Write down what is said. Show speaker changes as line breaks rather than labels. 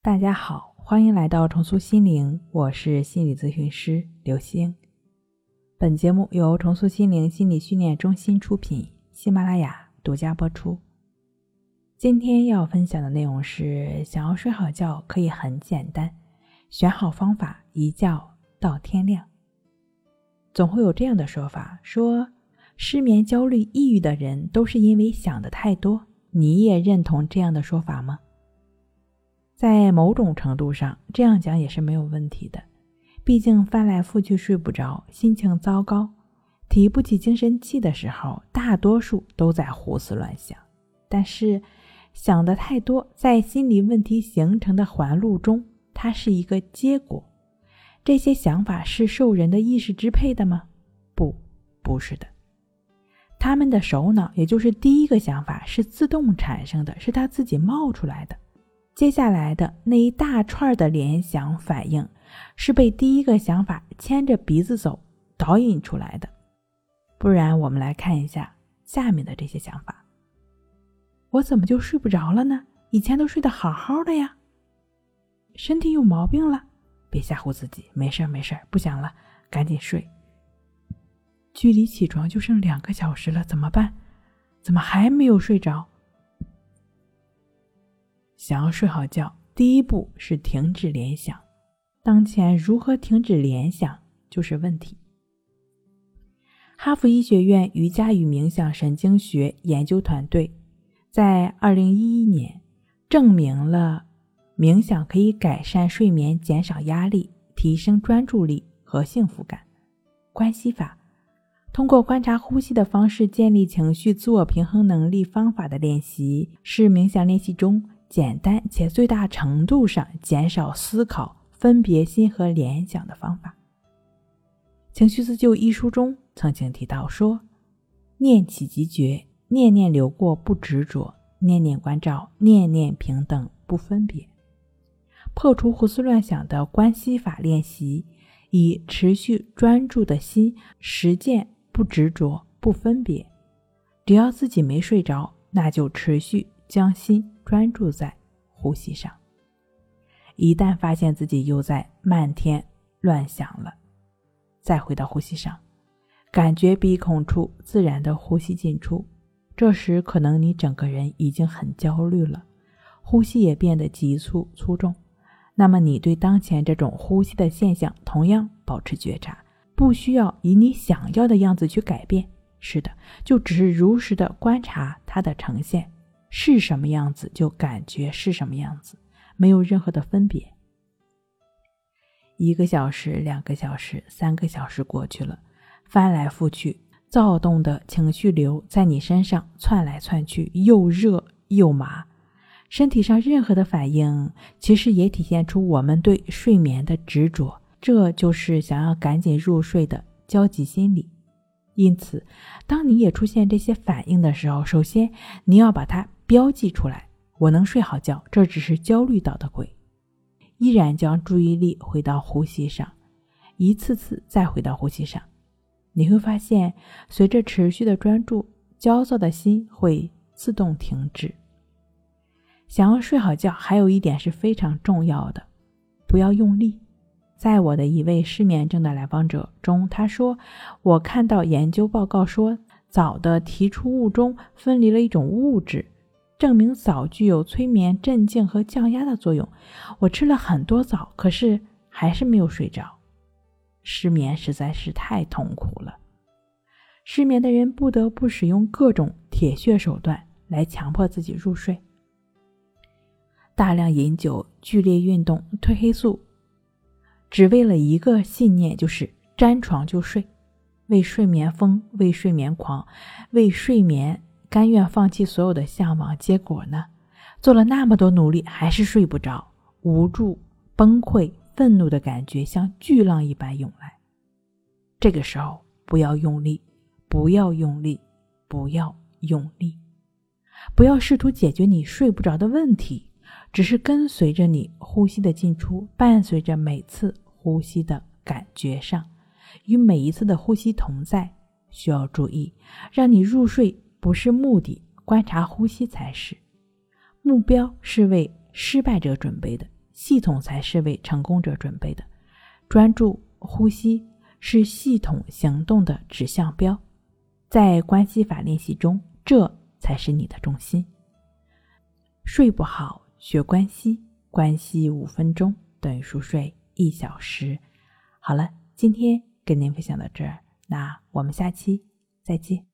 大家好，欢迎来到重塑心灵，我是心理咨询师刘星。本节目由重塑心灵心理训练中心出品，喜马拉雅独家播出。今天要分享的内容是：想要睡好觉可以很简单，选好方法，一觉到天亮。总会有这样的说法，说失眠、焦虑、抑郁的人都是因为想的太多。你也认同这样的说法吗？在某种程度上，这样讲也是没有问题的。毕竟翻来覆去睡不着，心情糟糕，提不起精神气的时候，大多数都在胡思乱想。但是想的太多，在心理问题形成的环路中，它是一个结果。这些想法是受人的意识支配的吗？不，不是的。他们的首脑，也就是第一个想法，是自动产生的，是他自己冒出来的。接下来的那一大串的联想反应，是被第一个想法牵着鼻子走导引出来的。不然，我们来看一下下面的这些想法。我怎么就睡不着了呢？以前都睡得好好的呀。身体有毛病了？别吓唬自己，没事儿没事儿不想了，赶紧睡。距离起床就剩两个小时了，怎么办？怎么还没有睡着？想要睡好觉，第一步是停止联想。当前如何停止联想就是问题。哈佛医学院瑜伽与冥想神经学研究团队在二零一一年证明了冥想可以改善睡眠、减少压力、提升专注力和幸福感。关系法通过观察呼吸的方式建立情绪自我平衡能力方法的练习，是冥想练习中。简单且最大程度上减少思考、分别心和联想的方法。《情绪自救》一书中曾经提到说：“念起即觉，念念流过不执着，念念关照，念念平等不分别。”破除胡思乱想的关系法练习，以持续专注的心实践不执着、不分别。只要自己没睡着，那就持续将心。专注在呼吸上，一旦发现自己又在漫天乱想了，再回到呼吸上，感觉鼻孔处自然的呼吸进出。这时可能你整个人已经很焦虑了，呼吸也变得急促粗重。那么你对当前这种呼吸的现象同样保持觉察，不需要以你想要的样子去改变。是的，就只是如实的观察它的呈现。是什么样子就感觉是什么样子，没有任何的分别。一个小时、两个小时、三个小时过去了，翻来覆去，躁动的情绪流在你身上窜来窜去，又热又麻。身体上任何的反应，其实也体现出我们对睡眠的执着，这就是想要赶紧入睡的焦急心理。因此，当你也出现这些反应的时候，首先你要把它。标记出来，我能睡好觉，这只是焦虑捣的鬼。依然将注意力回到呼吸上，一次次再回到呼吸上，你会发现，随着持续的专注，焦躁的心会自动停止。想要睡好觉，还有一点是非常重要的，不要用力。在我的一位失眠症的来访者中，他说：“我看到研究报告说，早的提出物中分离了一种物质。”证明枣具有催眠、镇静和降压的作用。我吃了很多枣，可是还是没有睡着。失眠实在是太痛苦了。失眠的人不得不使用各种铁血手段来强迫自己入睡：大量饮酒、剧烈运动、褪黑素，只为了一个信念，就是沾床就睡。为睡眠疯，为睡眠狂，为睡眠。甘愿放弃所有的向往，结果呢？做了那么多努力，还是睡不着，无助、崩溃、愤怒的感觉像巨浪一般涌来。这个时候，不要用力，不要用力，不要用力，不要试图解决你睡不着的问题，只是跟随着你呼吸的进出，伴随着每次呼吸的感觉上，与每一次的呼吸同在。需要注意，让你入睡。不是目的，观察呼吸才是。目标是为失败者准备的，系统才是为成功者准备的。专注呼吸是系统行动的指向标，在关系法练习中，这才是你的中心。睡不好，学关系，关系五分钟等于熟睡一小时。好了，今天跟您分享到这儿，那我们下期再见。